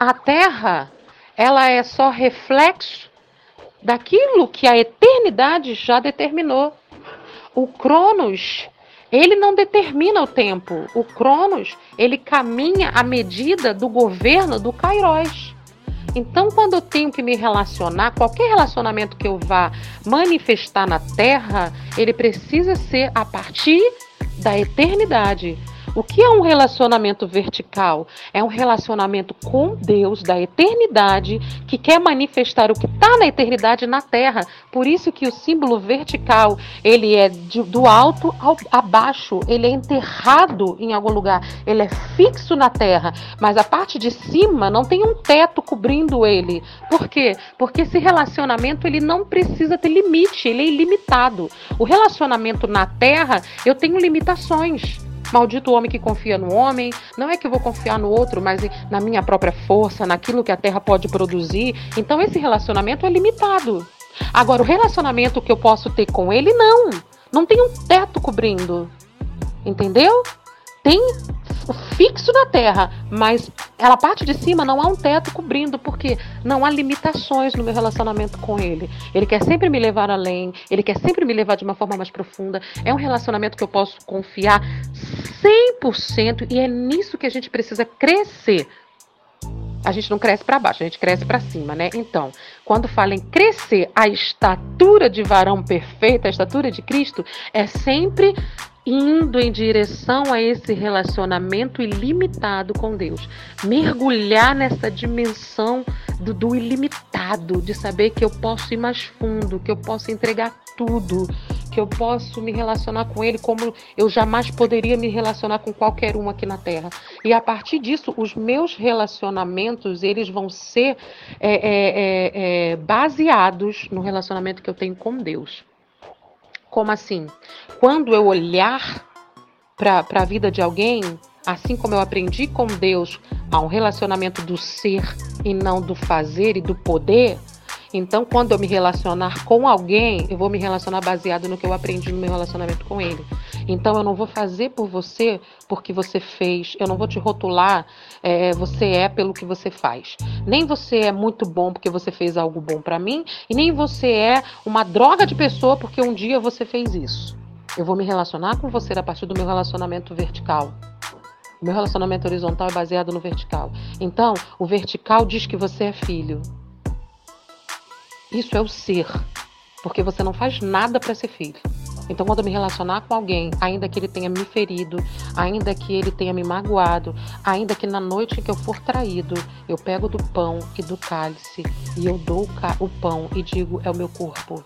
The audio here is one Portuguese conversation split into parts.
a Terra, ela é só reflexo daquilo que a eternidade já determinou. O Cronos, ele não determina o tempo. O Cronos, ele caminha à medida do governo do Kairos. Então, quando eu tenho que me relacionar, qualquer relacionamento que eu vá manifestar na Terra, ele precisa ser a partir da eternidade. O que é um relacionamento vertical? É um relacionamento com Deus da eternidade que quer manifestar o que está na eternidade na Terra. Por isso que o símbolo vertical ele é de, do alto ao abaixo, ele é enterrado em algum lugar, ele é fixo na Terra, mas a parte de cima não tem um teto cobrindo ele. Por quê? Porque esse relacionamento ele não precisa ter limite, ele é ilimitado. O relacionamento na Terra eu tenho limitações. Maldito o homem que confia no homem. Não é que eu vou confiar no outro, mas na minha própria força, naquilo que a terra pode produzir. Então esse relacionamento é limitado. Agora, o relacionamento que eu posso ter com ele, não. Não tem um teto cobrindo. Entendeu? Tem fixo na terra, mas ela parte de cima não há um teto cobrindo, porque não há limitações no meu relacionamento com ele. Ele quer sempre me levar além, ele quer sempre me levar de uma forma mais profunda. É um relacionamento que eu posso confiar 100% e é nisso que a gente precisa crescer. A gente não cresce para baixo, a gente cresce para cima, né? Então, quando fala em crescer a estatura de varão perfeito, a estatura de Cristo, é sempre indo em direção a esse relacionamento ilimitado com Deus. Mergulhar nessa dimensão do, do, ilimitado, de saber que eu posso ir mais fundo, que eu posso entregar tudo, que eu posso me relacionar com Ele como eu jamais poderia me relacionar com qualquer um aqui na Terra. E a partir disso, os meus relacionamentos eles vão ser é, é, é, é baseados no relacionamento que eu tenho com Deus. Como assim? Quando eu olhar para a vida de alguém, assim como eu aprendi com Deus a um relacionamento do ser e não do fazer e do poder, então, quando eu me relacionar com alguém, eu vou me relacionar baseado no que eu aprendi no meu relacionamento com ele. Então, eu não vou fazer por você porque você fez. Eu não vou te rotular. É, você é pelo que você faz. Nem você é muito bom porque você fez algo bom para mim e nem você é uma droga de pessoa porque um dia você fez isso. Eu vou me relacionar com você a partir do meu relacionamento vertical. O meu relacionamento horizontal é baseado no vertical. Então, o vertical diz que você é filho. Isso é o ser, porque você não faz nada para ser filho. Então, quando eu me relacionar com alguém, ainda que ele tenha me ferido, ainda que ele tenha me magoado, ainda que na noite em que eu for traído, eu pego do pão e do cálice e eu dou o pão e digo: é o meu corpo.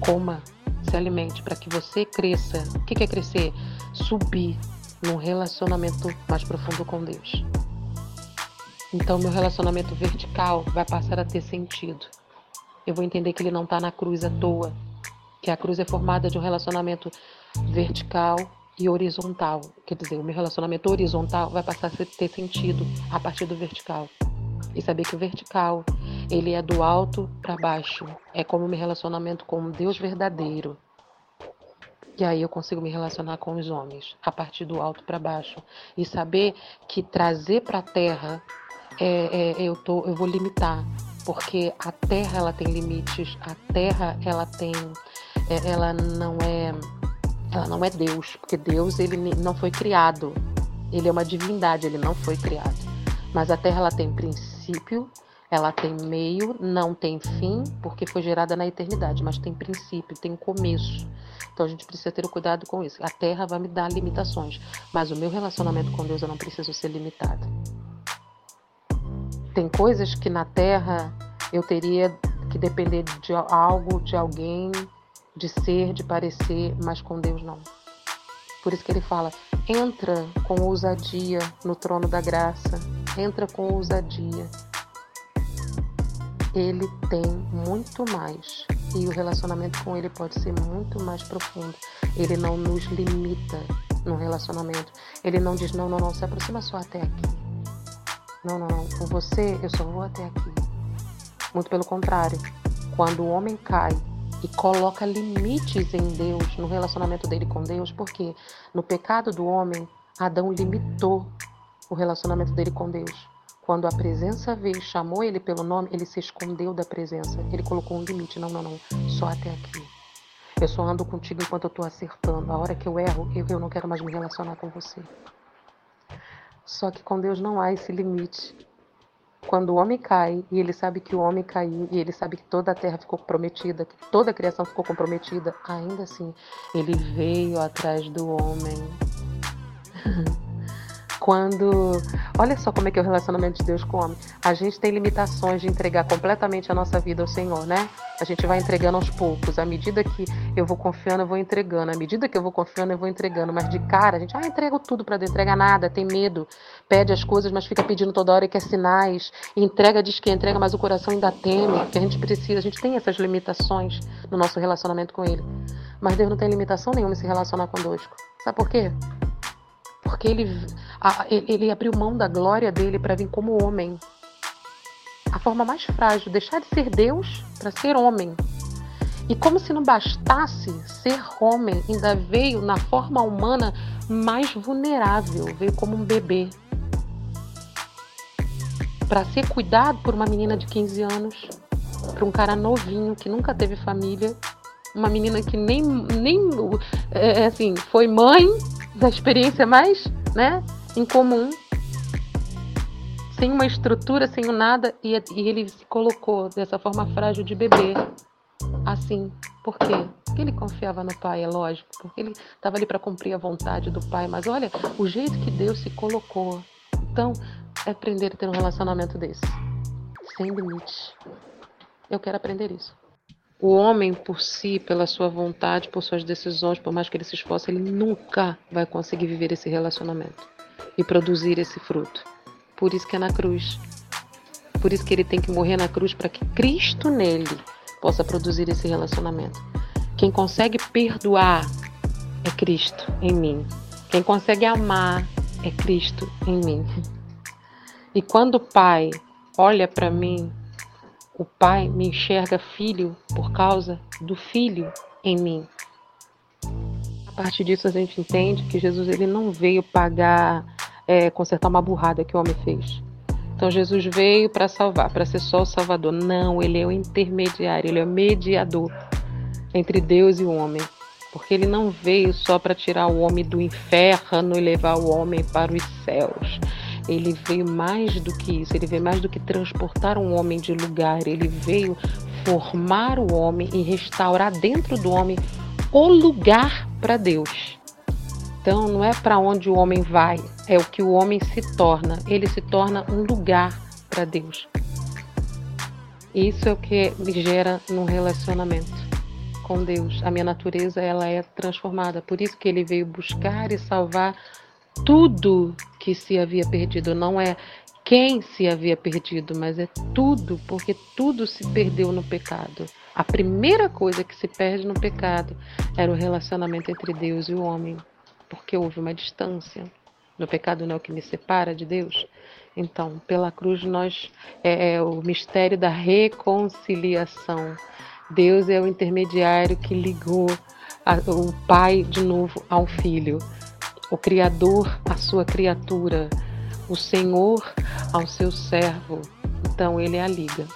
Coma, se alimente para que você cresça. O que é crescer? Subir num relacionamento mais profundo com Deus. Então, meu relacionamento vertical vai passar a ter sentido eu vou entender que ele não está na cruz à toa, que a cruz é formada de um relacionamento vertical e horizontal. Quer dizer, o meu relacionamento horizontal vai passar a ter sentido a partir do vertical. E saber que o vertical, ele é do alto para baixo. É como o meu relacionamento com Deus verdadeiro. E aí eu consigo me relacionar com os homens a partir do alto para baixo e saber que trazer para a terra é, é, eu tô, eu vou limitar porque a Terra ela tem limites, a Terra ela tem, ela não é, ela não é Deus, porque Deus ele não foi criado, ele é uma divindade, ele não foi criado. Mas a Terra ela tem princípio, ela tem meio, não tem fim, porque foi gerada na eternidade, mas tem princípio, tem começo. Então a gente precisa ter cuidado com isso. A Terra vai me dar limitações, mas o meu relacionamento com Deus eu não preciso ser limitado. Tem coisas que na Terra eu teria que depender de algo, de alguém, de ser, de parecer, mas com Deus não. Por isso que ele fala: entra com ousadia no trono da graça, entra com ousadia. Ele tem muito mais e o relacionamento com ele pode ser muito mais profundo. Ele não nos limita no relacionamento. Ele não diz: não, não, não, se aproxima só até aqui. Não, não, não. Com você eu só vou até aqui. Muito pelo contrário. Quando o homem cai e coloca limites em Deus, no relacionamento dele com Deus, porque no pecado do homem, Adão limitou o relacionamento dele com Deus. Quando a presença veio chamou ele pelo nome, ele se escondeu da presença. Ele colocou um limite. Não, não, não. Só até aqui. Eu só ando contigo enquanto eu estou acertando. A hora que eu erro, eu, eu não quero mais me relacionar com você. Só que com Deus não há esse limite. Quando o homem cai, e ele sabe que o homem caiu, e ele sabe que toda a terra ficou comprometida, que toda a criação ficou comprometida, ainda assim, ele veio atrás do homem. quando. Olha só como é que é o relacionamento de Deus com o homem. A gente tem limitações de entregar completamente a nossa vida ao Senhor, né? A gente vai entregando aos poucos. À medida que eu vou confiando, eu vou entregando. À medida que eu vou confiando, eu vou entregando. Mas de cara, a gente, ah, entrega tudo para Deus, entrega nada, tem medo, pede as coisas, mas fica pedindo toda hora e quer sinais. Entrega, diz que entrega, mas o coração ainda teme, porque a gente precisa, a gente tem essas limitações no nosso relacionamento com Ele. Mas Deus não tem limitação nenhuma em se relacionar conosco. Sabe por quê? Porque ele, a, ele abriu mão da glória dele para vir como homem. A forma mais frágil, deixar de ser Deus para ser homem. E como se não bastasse ser homem, ainda veio na forma humana mais vulnerável, veio como um bebê. Para ser cuidado por uma menina de 15 anos, para um cara novinho que nunca teve família, uma menina que nem, nem é, assim, foi mãe da experiência mais, né, incomum, sem uma estrutura, sem nada, e, e ele se colocou dessa forma frágil de bebê, assim. Por quê? Porque ele confiava no pai, é lógico, porque ele estava ali para cumprir a vontade do pai. Mas olha, o jeito que Deus se colocou. Então, é aprender a ter um relacionamento desse, sem limite. Eu quero aprender isso. O homem por si, pela sua vontade, por suas decisões, por mais que ele se esforce, ele nunca vai conseguir viver esse relacionamento e produzir esse fruto. Por isso que é na cruz. Por isso que ele tem que morrer na cruz para que Cristo nele possa produzir esse relacionamento. Quem consegue perdoar é Cristo em mim. Quem consegue amar é Cristo em mim. E quando o Pai olha para mim o Pai me enxerga filho por causa do Filho em mim. A partir disso a gente entende que Jesus ele não veio pagar, é, consertar uma burrada que o homem fez. Então Jesus veio para salvar, para ser só o Salvador. Não, ele é o intermediário, ele é o mediador entre Deus e o homem. Porque ele não veio só para tirar o homem do inferno e levar o homem para os céus. Ele veio mais do que isso, ele veio mais do que transportar um homem de lugar, ele veio formar o homem e restaurar dentro do homem o lugar para Deus. Então, não é para onde o homem vai, é o que o homem se torna. Ele se torna um lugar para Deus. Isso é o que me gera num relacionamento com Deus. A minha natureza ela é transformada. Por isso que ele veio buscar e salvar tudo que se havia perdido. Não é quem se havia perdido, mas é tudo, porque tudo se perdeu no pecado. A primeira coisa que se perde no pecado era o relacionamento entre Deus e o homem, porque houve uma distância. No pecado não é o que me separa de Deus. Então, pela cruz nós é, é o mistério da reconciliação. Deus é o intermediário que ligou a, o Pai de novo ao Filho o Criador à sua criatura, o Senhor ao seu servo. Então ele é a liga.